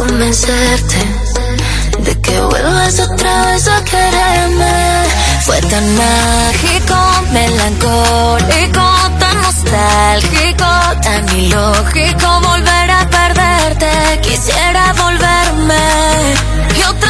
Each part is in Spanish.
convencerte de que vuelvas otra vez a quererme. Fue tan mágico, melancólico, tan nostálgico, tan ilógico volver a perderte. Quisiera volverme y otra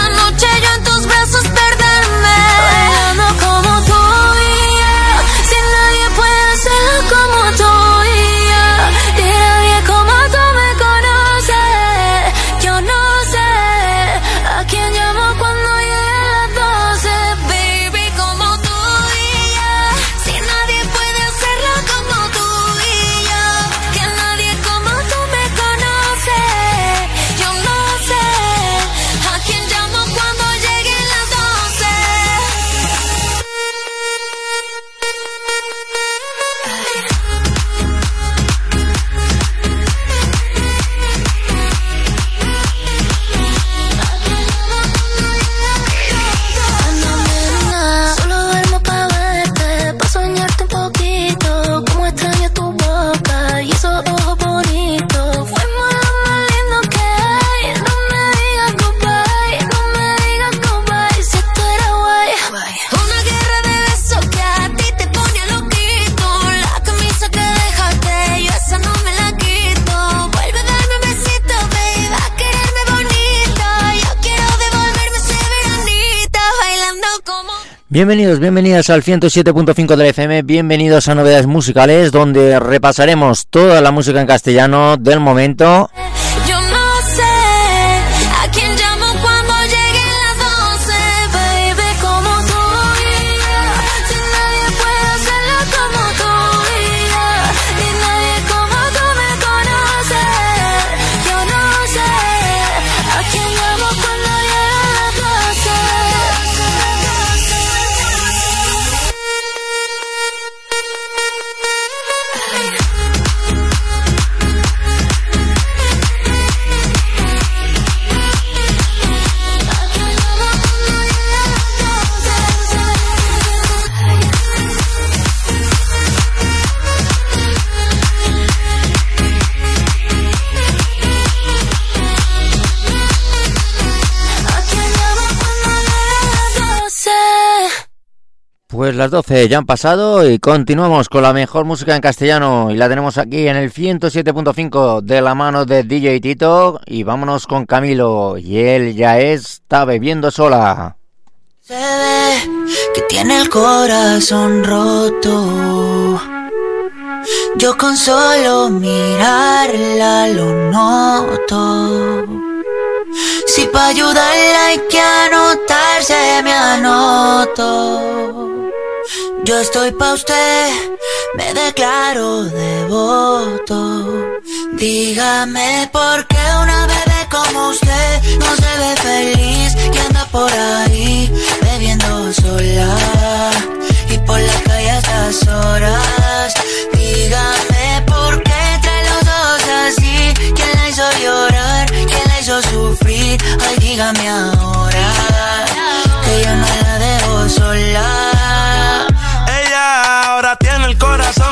Bienvenidos, bienvenidas al 107.5 del FM, bienvenidos a Novedades Musicales, donde repasaremos toda la música en castellano del momento. Las 12 ya han pasado y continuamos con la mejor música en castellano y la tenemos aquí en el 107.5 de la mano de DJ Tito y vámonos con Camilo y él ya está bebiendo sola. Se ve que tiene el corazón roto. Yo con solo mirarla lo noto. Si pa' ayudarla hay que anotarse, me anoto. Yo estoy pa' usted, me declaro devoto. Dígame por qué una bebé como usted no se ve feliz y anda por ahí bebiendo sola y por la calle a estas horas. Dígame por qué trae los ojos así, quién la hizo llorar, quién la hizo sufrir. Ay, dígame ahora que yo no la dejo sola.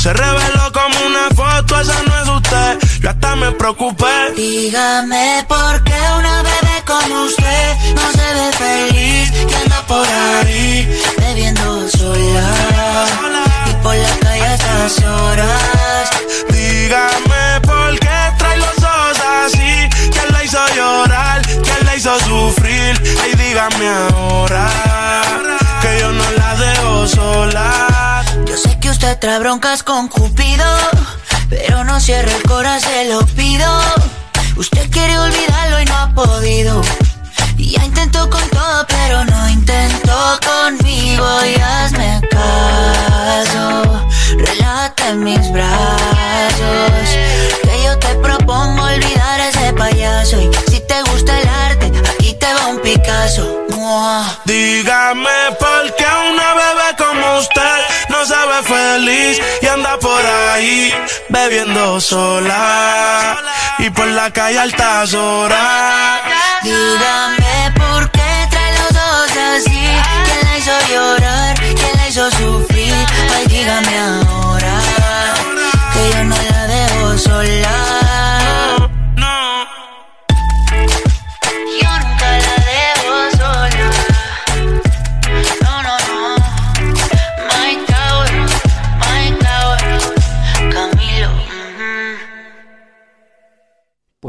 Se reveló como una foto, esa no es usted. Yo hasta me preocupé. Dígame por qué una bebé como usted no se ve feliz y anda por ahí bebiendo sola y por la calle a estas horas. Dígame por qué trae los ojos así. ¿Quién la hizo llorar? ¿Quién la hizo sufrir? Ay, dígame ahora que yo no la dejo sola. Usted trae broncas con Cupido, pero no cierre el corazón, se lo pido. Usted quiere olvidarlo y no ha podido. Ya intentó con todo, pero no intentó conmigo. Y hazme caso, relájate en mis brazos. Que yo te propongo olvidar a ese payaso. Y si te gusta el arte, Dígame por qué una bebé como usted no se ve feliz y anda por ahí bebiendo sola y por la calle altas horas. Dígame por qué trae los dos así. ¿Quién la hizo llorar? ¿Quién la hizo sufrir? Ay, dígame ahora que yo no la dejo sola.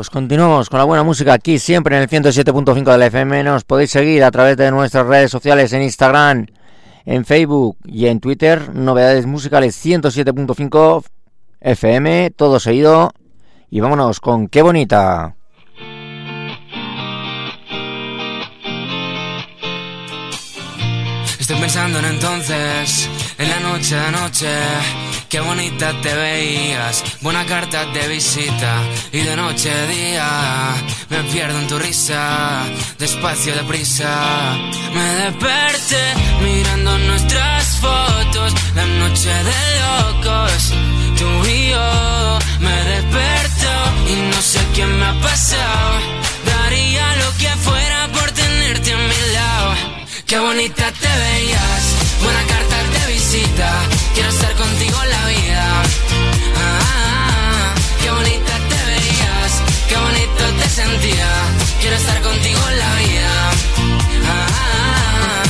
Pues continuamos con la buena música aquí siempre en el 107.5 de la FM. Nos podéis seguir a través de nuestras redes sociales en Instagram, en Facebook y en Twitter. Novedades musicales 107.5 FM, todo seguido. Y vámonos con qué bonita. Estoy pensando en entonces, en la noche de noche Qué bonita te veías, buena carta de visita y de noche a día me pierdo en tu risa, despacio de prisa. Me desperté mirando nuestras fotos, la noche de locos, tú y yo. Me desperto y no sé qué me ha pasado, Qué bonita te veías, buena carta de visita, quiero estar contigo la vida. Ah, qué bonita te veías, qué bonito te sentía, quiero estar contigo la vida. Ah,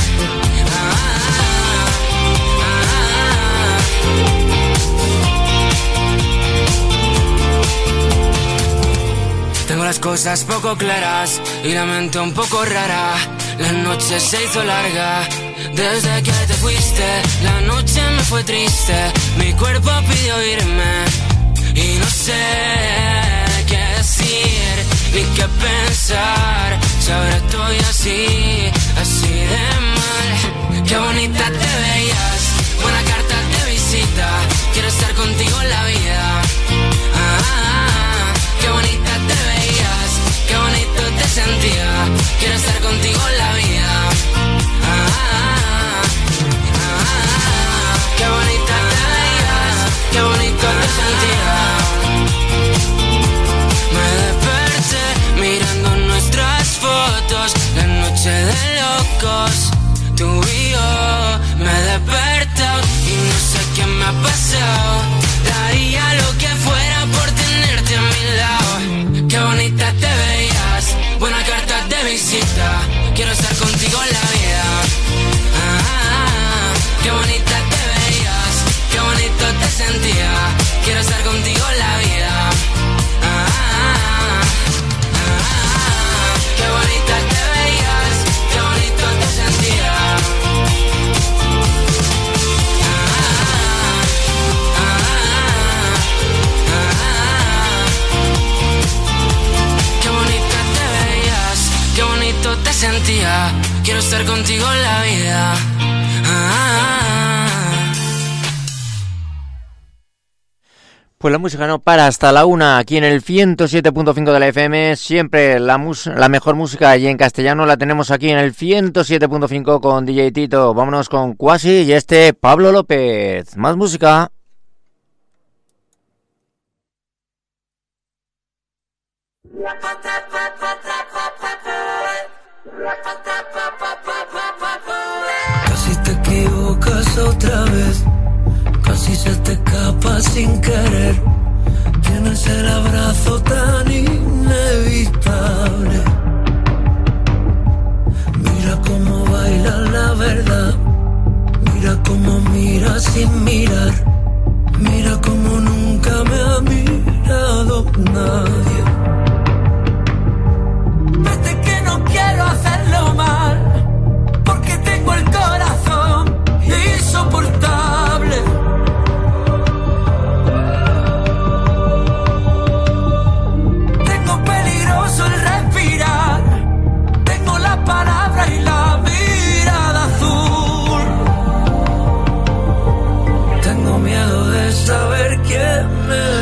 Tengo las cosas poco claras y la mente un poco rara. La noche se hizo larga desde que te fuiste. La noche me fue triste, mi cuerpo pidió irme y no sé qué decir ni qué pensar. Si ahora estoy así, así de mal. Qué bonita te veías, buena carta de visita. Quiero estar contigo en la vida. Ah, qué estar contigo en la vida. Ah, Pues la música no para hasta la una aquí en el 107.5 de la FM. Siempre la, mus- la mejor música y en castellano la tenemos aquí en el 107.5 con DJ Tito. Vámonos con Quasi y este Pablo López. Más música. Casi te equivocas otra vez, casi se te escapa sin querer. Tienes el abrazo tan inevitable. Mira cómo baila la verdad, mira cómo mira sin mirar, mira cómo nunca me ha mirado nadie. summer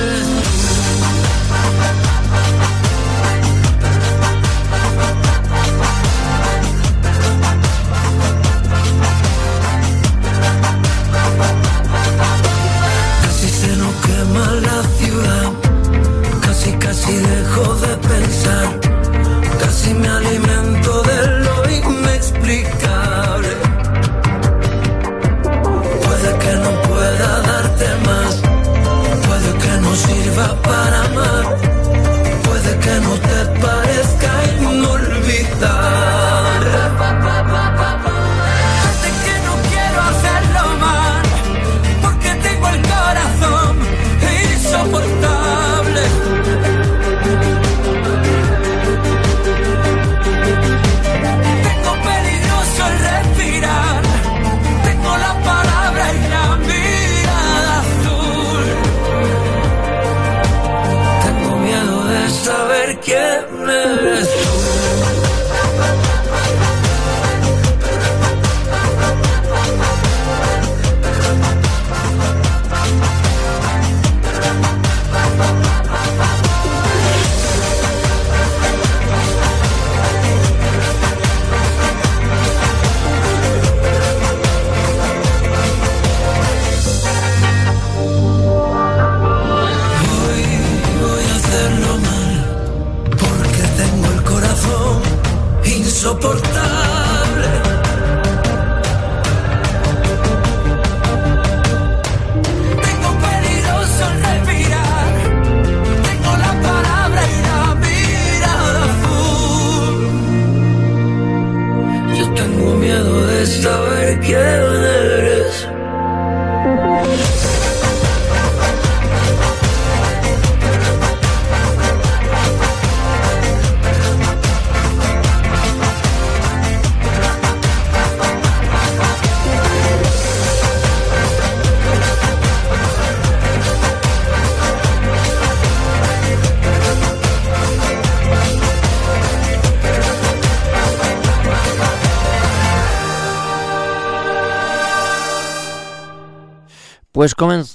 Pues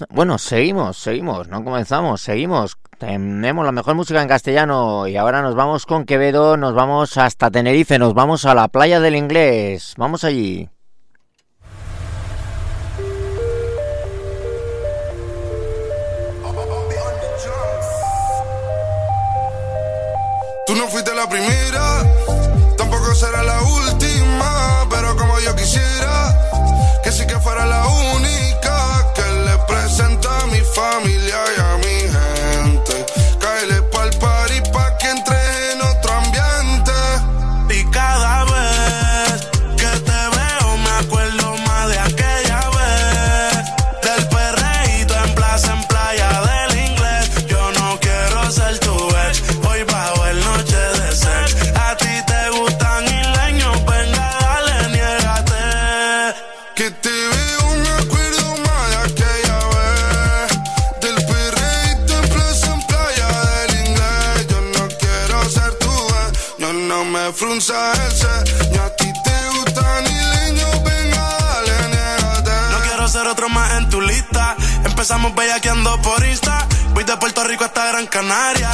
bueno, seguimos, seguimos, no comenzamos, seguimos. Tenemos la mejor música en castellano y ahora nos vamos con Quevedo, nos vamos hasta Tenerife, nos vamos a la playa del inglés. Vamos allí. millonaria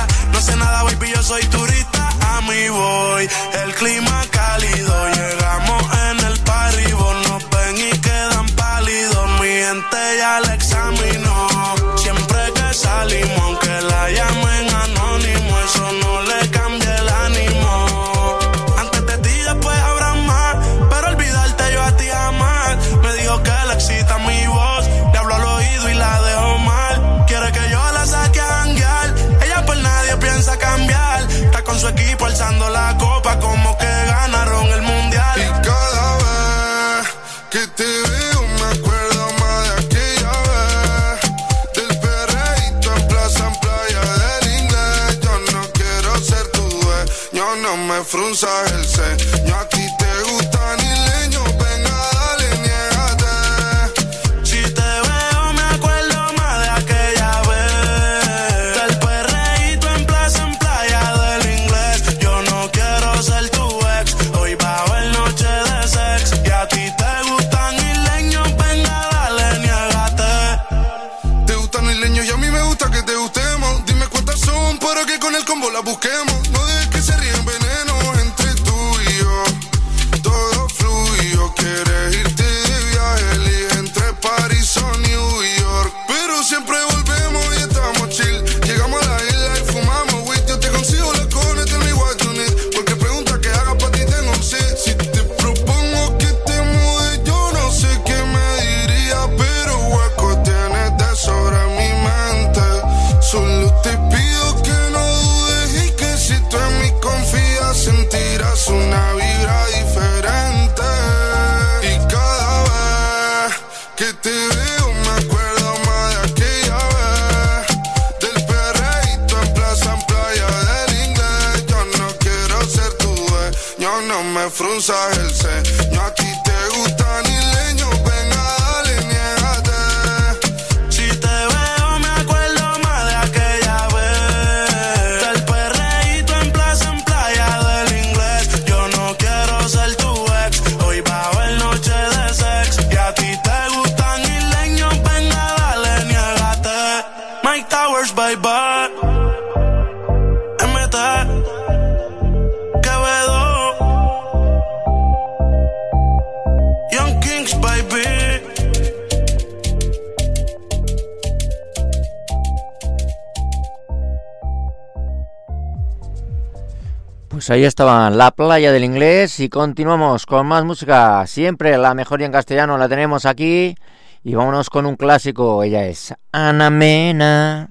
No dejes que se rían, ven Pues ahí estaba la playa del inglés y continuamos con más música. Siempre la mejor y en castellano la tenemos aquí. Y vámonos con un clásico. Ella es Ana Mena.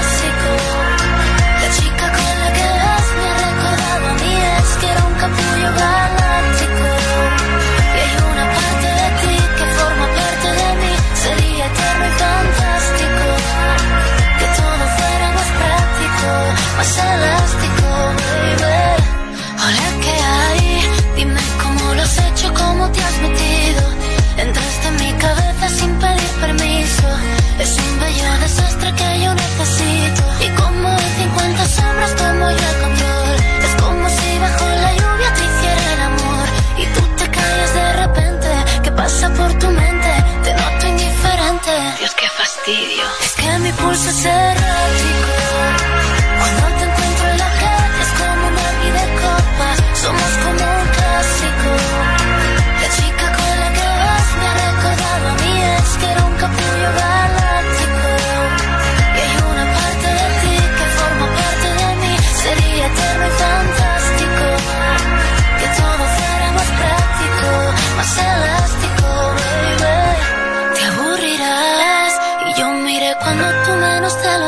Más elástico, baby. Hola, ¿qué hay? Dime cómo lo has hecho, cómo te has metido. Entraste en mi cabeza sin pedir permiso. Es un bello desastre que yo necesito. Y como en 50 sombras tomo yo el control. Es como si bajo la lluvia te hiciera el amor. Y tú te callas de repente. ¿Qué pasa por tu mente? Te noto indiferente. Dios, qué fastidio. Es que mi pulso es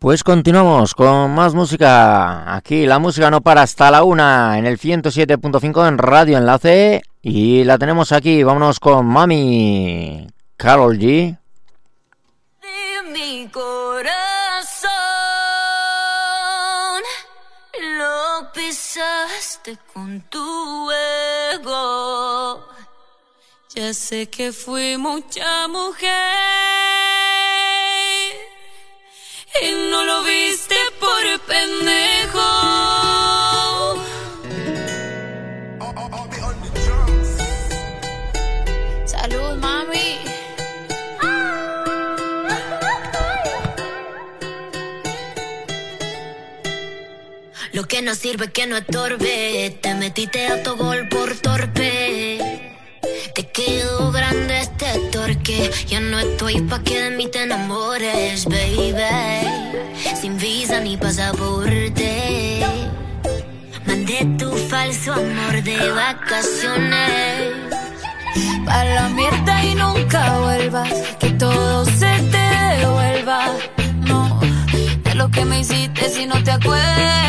Pues continuamos con más música. Aquí la música no para hasta la una en el 107.5 en Radio Enlace. Y la tenemos aquí. Vámonos con Mami Carol G. de mi corazón lo pisaste con tu ego. Ya sé que fui mucha mujer y no lo viste por pendejo. Salud, mami. Lo que no sirve que no estorbe. Te metiste autogol por torpe. te torque. Ya no estoy pa' que de mí te enamores, baby. Sin visa ni pasaporte. Mandé tu falso amor de vacaciones. Pa' la mierda y nunca vuelvas. Que todo se te devuelva. No, de lo que me hiciste si no te acuerdas.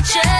Esta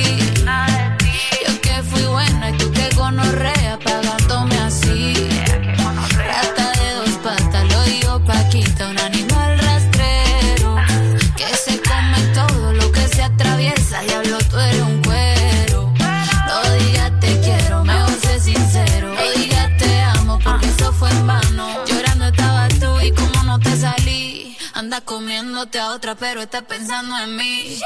Comiéndote a otra, pero está pensando en mí.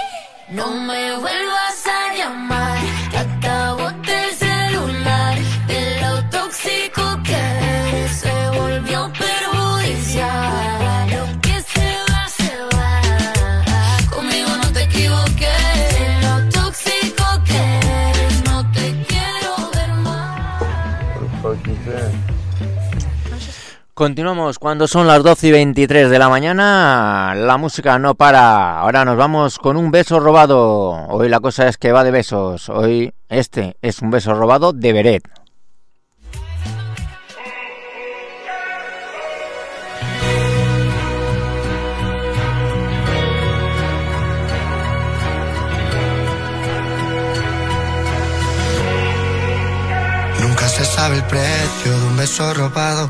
No me vuelvas a llamar, acabo el Continuamos cuando son las 12 y 23 de la mañana. La música no para. Ahora nos vamos con un beso robado. Hoy la cosa es que va de besos. Hoy este es un beso robado de Beret. Nunca se sabe el precio de un beso robado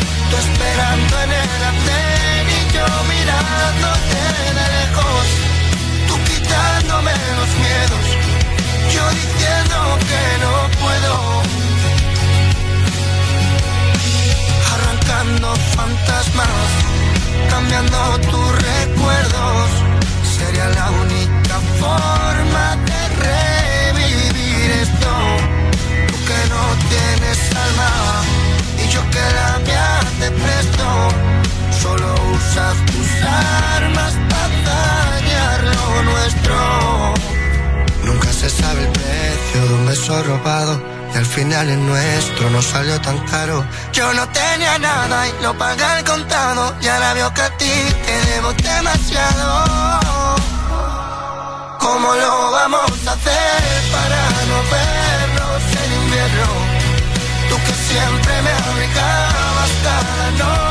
Tú esperando en el andén y yo mirándote de lejos. Tú quitándome los miedos, yo diciendo que no puedo. Arrancando fantasmas, cambiando tus recuerdos, sería la única forma solo usas tus armas para dañar lo nuestro. Nunca se sabe el precio de un beso robado y al final el nuestro no salió tan caro. Yo no tenía nada y lo pagué al contado. Ya la veo que a ti te debo demasiado. ¿Cómo lo vamos a hacer para no vernos en invierno? Tú que siempre me abrigabas cada noche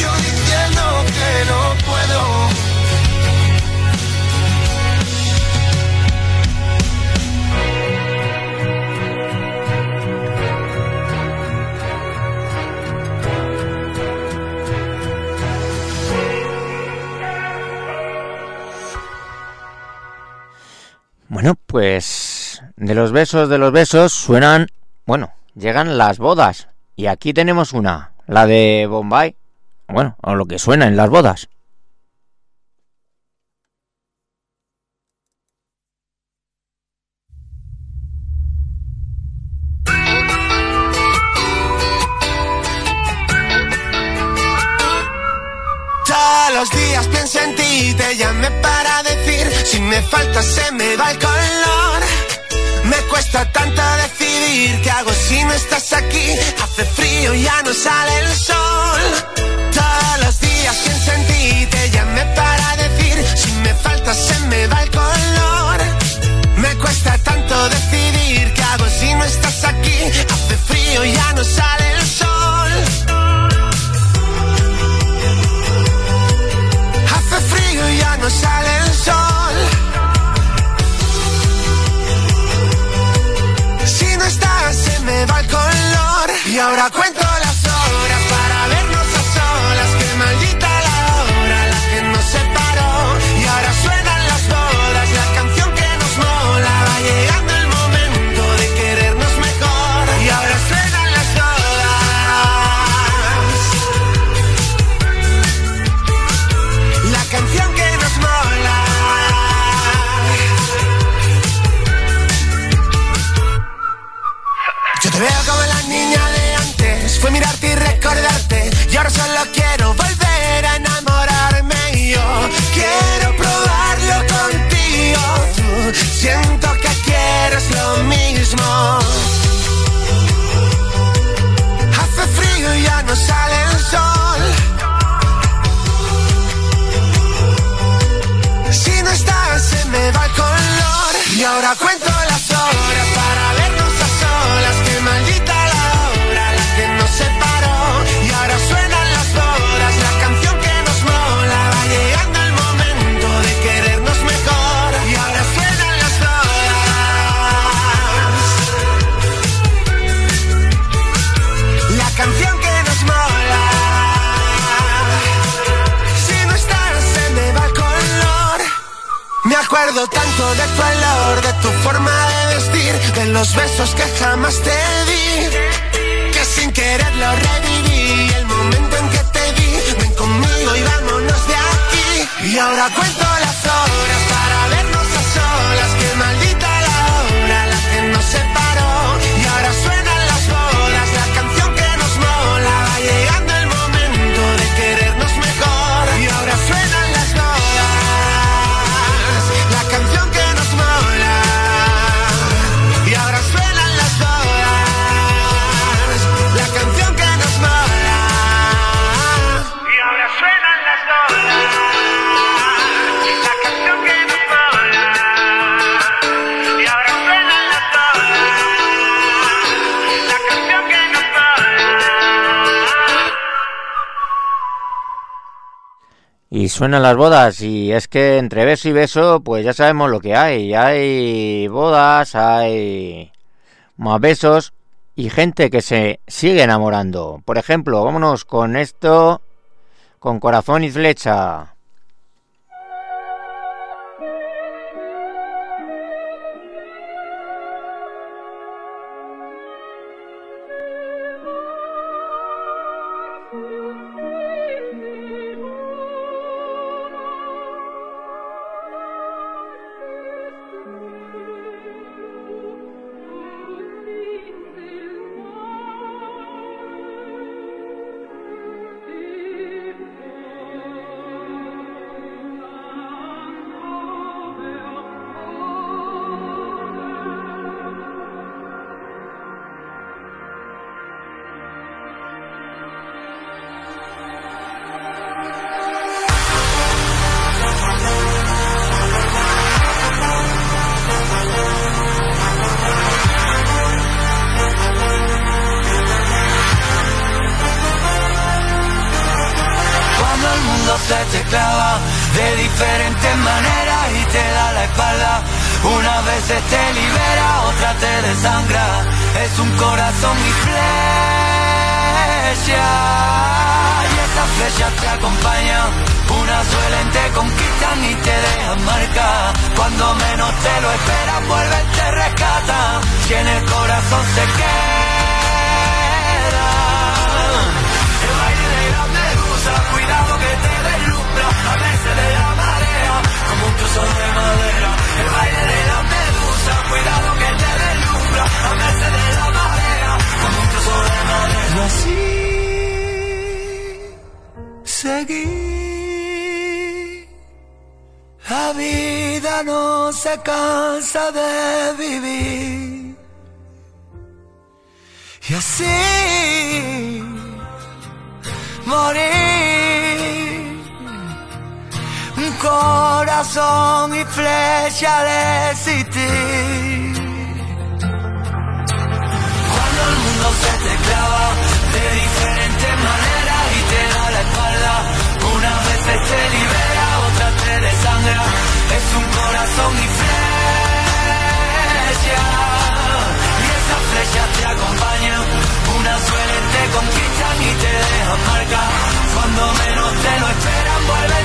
yo diciendo que no puedo. Bueno, pues de los besos de los besos suenan, bueno, llegan las bodas. Y aquí tenemos una, la de Bombay. Bueno, o lo que suena en las bodas. Los días pienso en ti, te llamé para decir, si me falta se me va el color. Me cuesta tanto decidir qué hago si no estás aquí. Hace frío, ya no sale el sol. Falta se me va el color. Me cuesta tanto decidir qué hago si no estás aquí. Hace frío, ya no sale el sol. ya no sale el sol. Si no estás, se me va el color. Y ahora cuento no sale el sol. Si no estás, se me va el color. Y ahora cuento Tanto de tu olor, de tu forma de vestir, de los besos que jamás te di. Que sin querer lo reviví, el momento en que te vi. Ven conmigo y vámonos de aquí. Y ahora cuento las suenan las bodas y es que entre beso y beso pues ya sabemos lo que hay. Hay bodas, hay más besos y gente que se sigue enamorando. Por ejemplo, vámonos con esto, con corazón y flecha. Cuando menos te lo esperan, vuelven,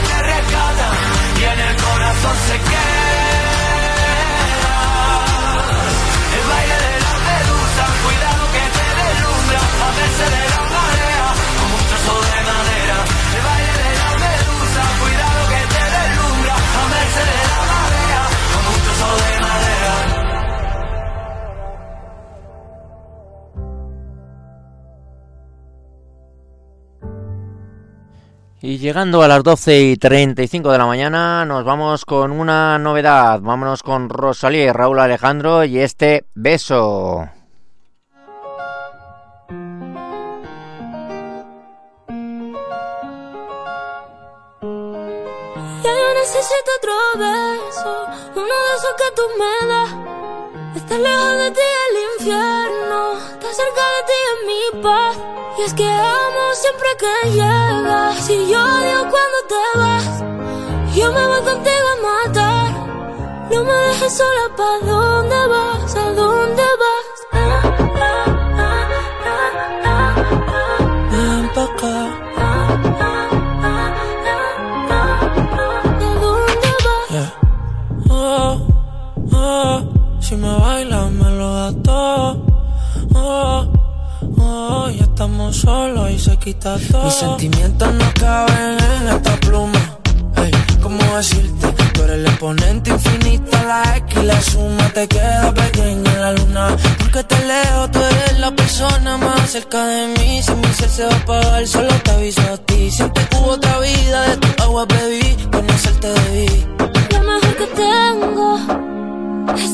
Y llegando a las 12 y 35 de la mañana, nos vamos con una novedad. Vámonos con Rosalía y Raúl Alejandro y este beso. Ya necesito otro beso, uno de esos que tú me das. Estar lejos de ti infierno, estar cerca de ti es mi paz. Y es que amo siempre que llegas, si yo odio cuando te vas, yo me voy contigo a matar. No me dejes sola, ¿pa' dónde vas? ¿A dónde vas? Ah, ah, ah, ah, ah, ah. Ven pa' acá. Oh, oh, si me bailas me Oh, oh, ya estamos solos y se quita todo. Mis sentimientos no caben en esta pluma. Hey, ¿cómo decirte? Tú eres el exponente infinito, la X y la suma te queda pequeña en la luna. Porque te leo, tú eres la persona más cerca de mí. Si mi ser se va a apagar, solo te aviso a ti. Siempre hubo otra vida, de tu agua bebí, conocerte debí.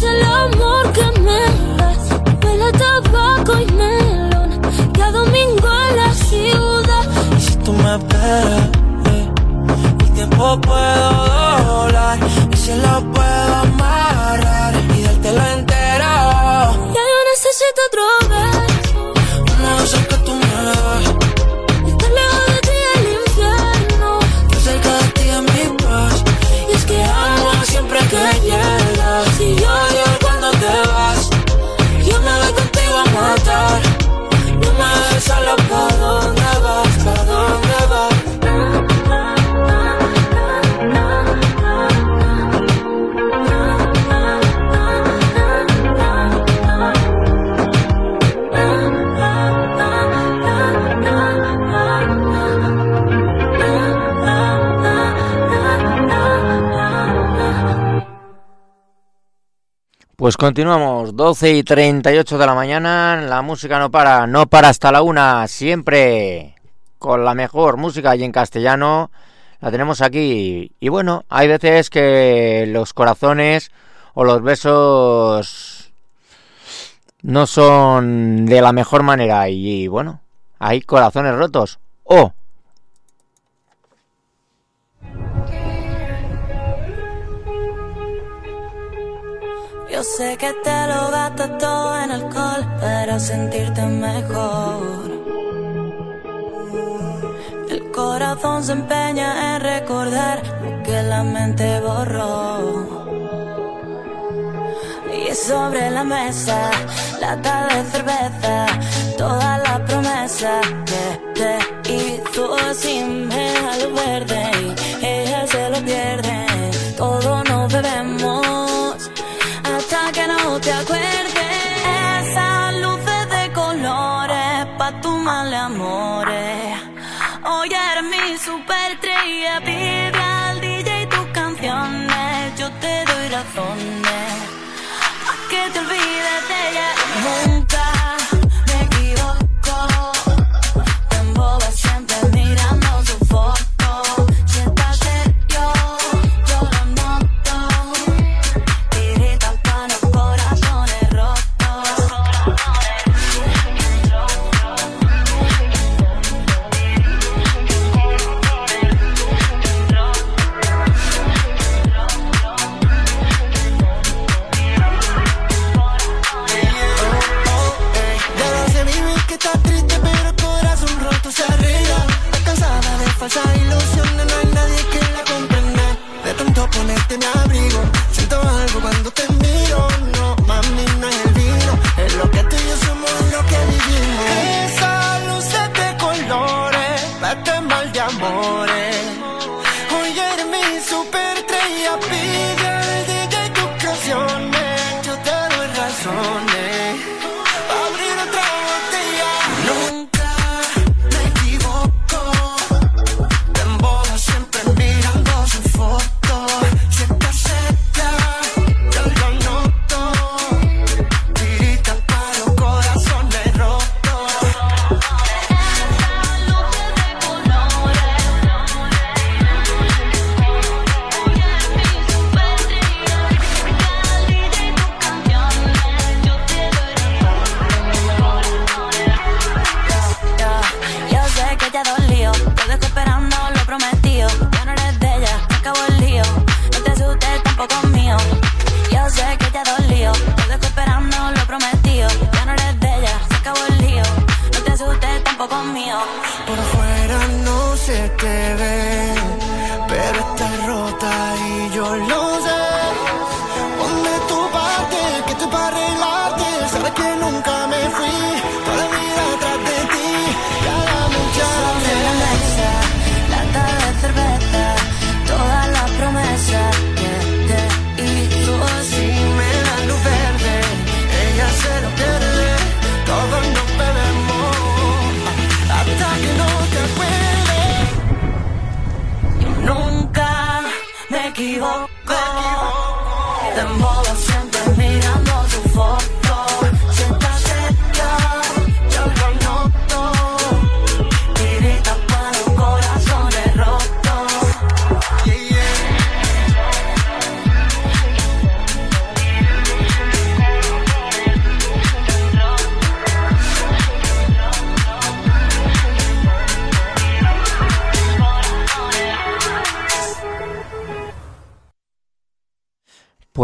Es el amor que me das. Huele a tabaco y melón. Y a domingo en la ciudad. Y si tú me esperas, eh, el tiempo puedo doblar y se lo puedo amarrar y dártelo entero. Ya yo necesito otro beso. Uno Pues continuamos, 12 y 38 de la mañana, la música no para, no para hasta la una, siempre con la mejor música y en castellano, la tenemos aquí. Y bueno, hay veces que los corazones o los besos no son de la mejor manera y, bueno, hay corazones rotos. O Yo sé que te lo gastas todo en alcohol para sentirte mejor. El corazón se empeña en recordar lo que la mente borró. Y sobre la mesa, lata de cerveza, toda la promesa que te hizo me da lo verde y ella se lo pierde. Todo nos bebemos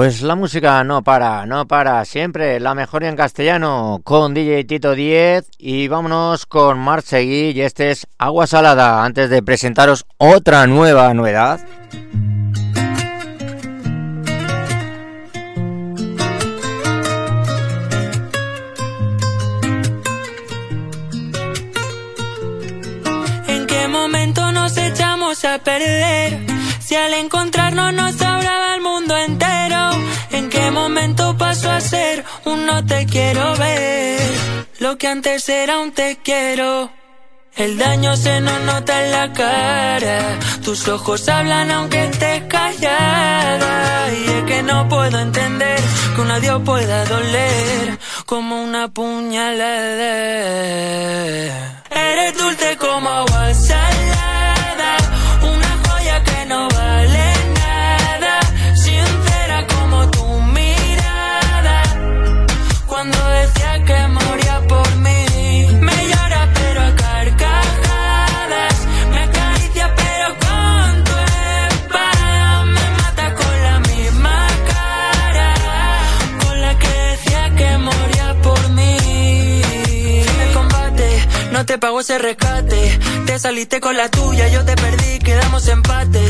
Pues la música no para, no para, siempre la mejor en castellano con DJ Tito 10 y vámonos con Marchegui y este es Agua Salada antes de presentaros otra nueva novedad. ¿En qué momento nos echamos a perder? Si al encontrarnos nos sobraba el mundo entero. ¿En qué momento pasó a ser un no te quiero ver? Lo que antes era un te quiero. El daño se nos nota en la cara. Tus ojos hablan aunque estés callada. Y es que no puedo entender que una nadie pueda doler como una puñalada. Eres dulce como agua ese rescate, te saliste con la tuya, yo te perdí, quedamos empate,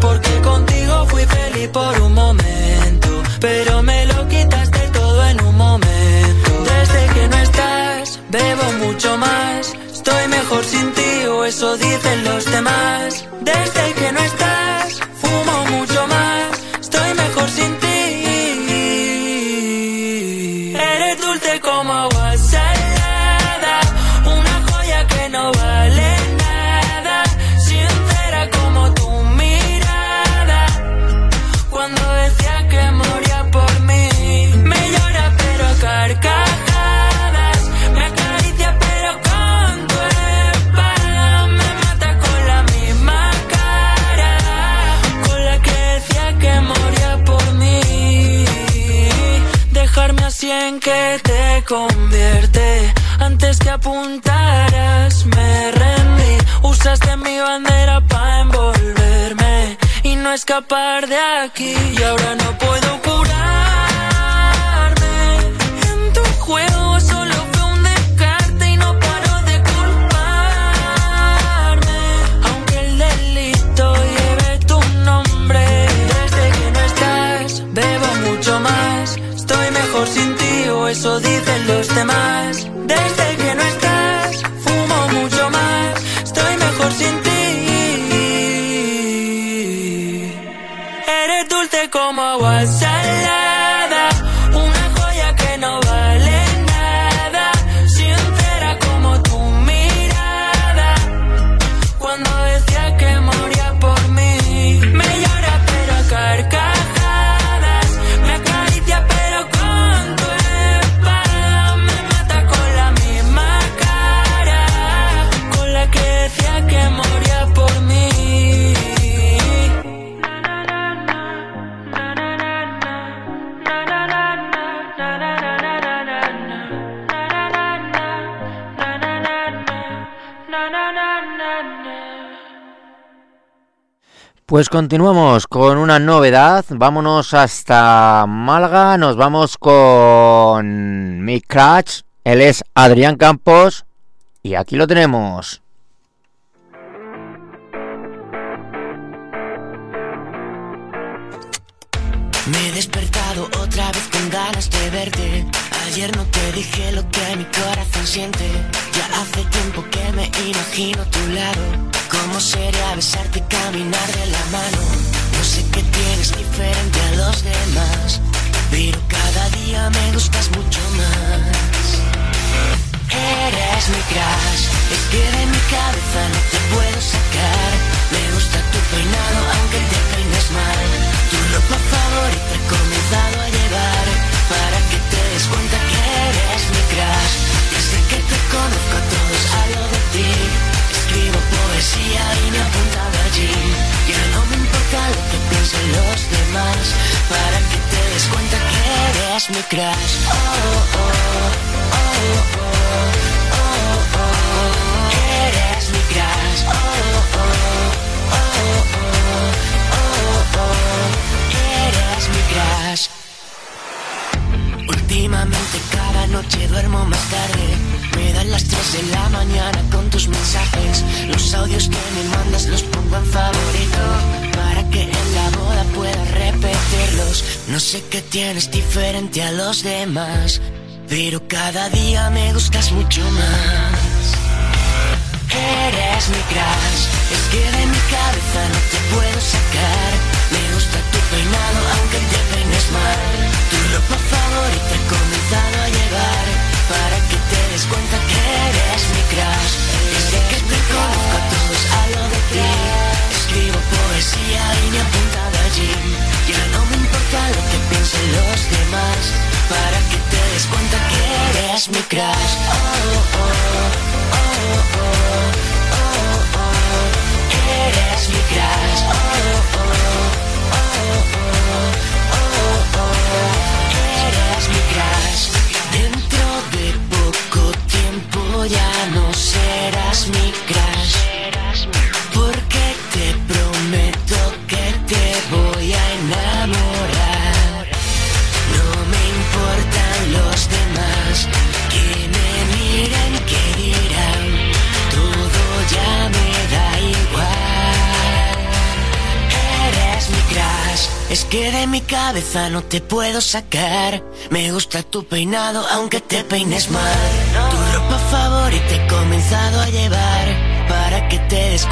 porque contigo fui feliz por un momento, pero me lo quitaste todo en un momento. Desde que no estás, bebo mucho más, estoy mejor sin ti, o eso dicen los demás. Desde que no estás, Antes que apuntaras, me rendí. Usaste mi bandera para envolverme y no escapar de aquí. Y ahora no puedo curarme. Eso dicen los demás. Desde que no estás, fumo mucho más. Estoy mejor sin ti. Eres dulce como agua salada, Pues continuamos con una novedad. Vámonos hasta Málaga. Nos vamos con Mick Cratch. Él es Adrián Campos. Y aquí lo tenemos. Me he despertado otra vez con de. Ayer no te dije lo que mi corazón siente. Ya hace tiempo que me imagino tu lado. ¿Cómo sería besarte y caminar de la mano? No sé qué tienes diferente a los demás. Pero cada día me gustas mucho más. Eres mi crush, es que de mi cabeza no te puedo sacar. Me gusta tu peinado aunque te peines mal. Poesía y me apunta allí. Ya no me importa lo que piensen los demás para que te des cuenta que eres mi crush. Oh, oh, oh, oh, oh. Oh, oh, eres mi crush. Oh, oh, oh, oh, oh, oh, eres mi crush. Últimamente cada noche duermo más tarde. Me dan las 3 de la mañana con tus mensajes. Los audios que me mandas los pongo en favorito. Para que en la boda pueda repetirlos. No sé qué tienes diferente a los demás. Pero cada día me gustas mucho más. Eres mi crush, es que de mi cabeza no te puedo sacar. Me gusta tu peinado aunque te peines mal. Tu ropa favorita he comenzado a llevar para cuenta que eres mi crush. Desde que te conozco todos hablo de ti. Escribo poesía y me apunta allí. Ya no me importa lo que piensen los demás des cuenta que eres mi crush. Oh, oh, oh, oh, oh, ya no serás mi crush. Porque te prometo que te voy a enamorar. No me importan los demás, que me miren, que dirán. Todo ya me da igual. Eres mi crush. Es que de mi cabeza no te puedo sacar. Me gusta tu peinado, aunque te peines mal. Tu ropa favorita he comenzado a llevar. Para que te des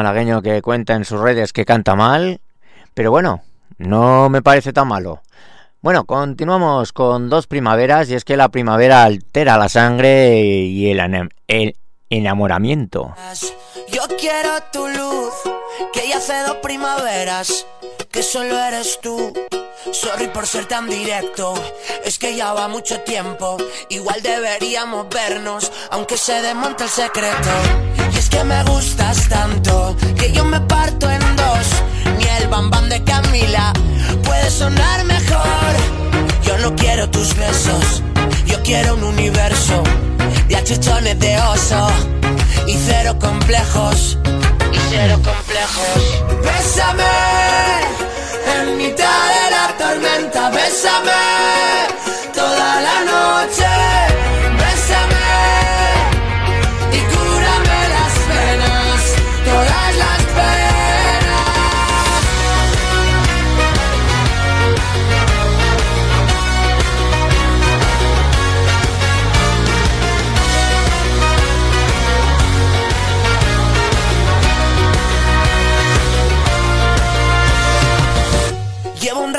malagueño que cuenta en sus redes que canta mal, pero bueno, no me parece tan malo. Bueno, continuamos con dos primaveras y es que la primavera altera la sangre y el, el enamoramiento. Yo quiero tu luz, que ya hace dos primaveras, que solo eres tú. Sorry por ser tan directo, es que ya va mucho tiempo. Igual deberíamos vernos, aunque se desmonte el secreto. Y es que me gustas tanto, que yo me parto en dos. Ni el bambán de Camila puede sonar mejor. Yo no quiero tus besos, yo quiero un universo de achuchones de oso y cero complejos. Y complejos. Bésame en mitad de la tormenta, bésame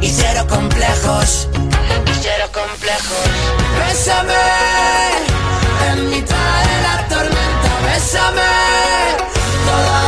y cero complejos. Y cero complejos. Bésame en mitad de la tormenta, bésame toda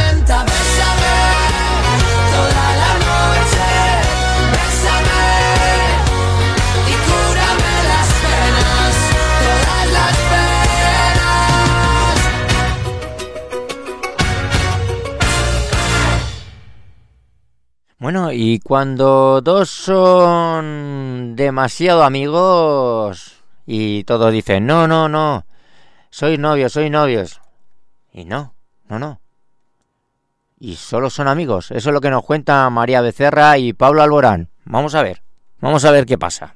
Bueno, y cuando dos son demasiado amigos y todos dicen, no, no, no, soy novios, soy novios. Y no, no, no. Y solo son amigos. Eso es lo que nos cuenta María Becerra y Pablo Alborán. Vamos a ver, vamos a ver qué pasa.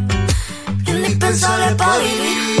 vena. Indispensable para vivir.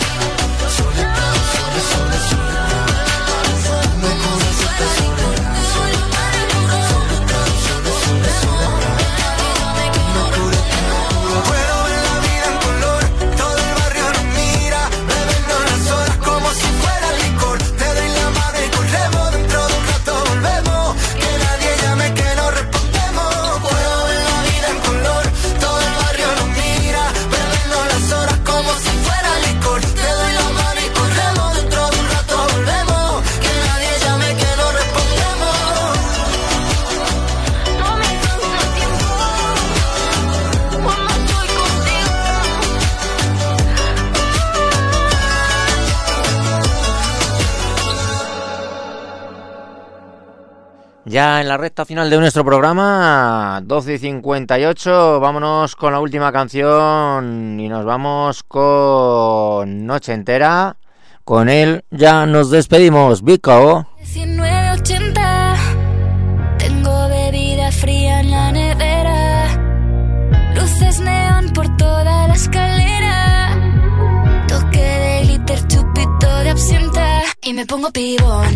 Ya en la recta final de nuestro programa, 12 y 58, vámonos con la última canción y nos vamos con Noche Entera. Con él ya nos despedimos, Vico. 1980 Tengo bebida fría en la nevera Luces neón por toda la escalera Toque de glitter, chupito de absenta Y me pongo pibón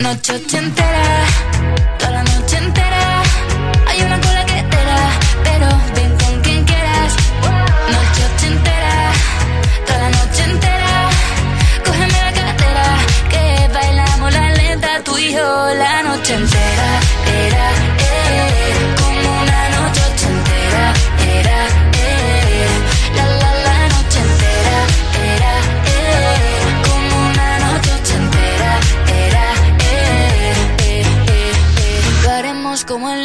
Noche ochentera, toda la noche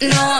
Al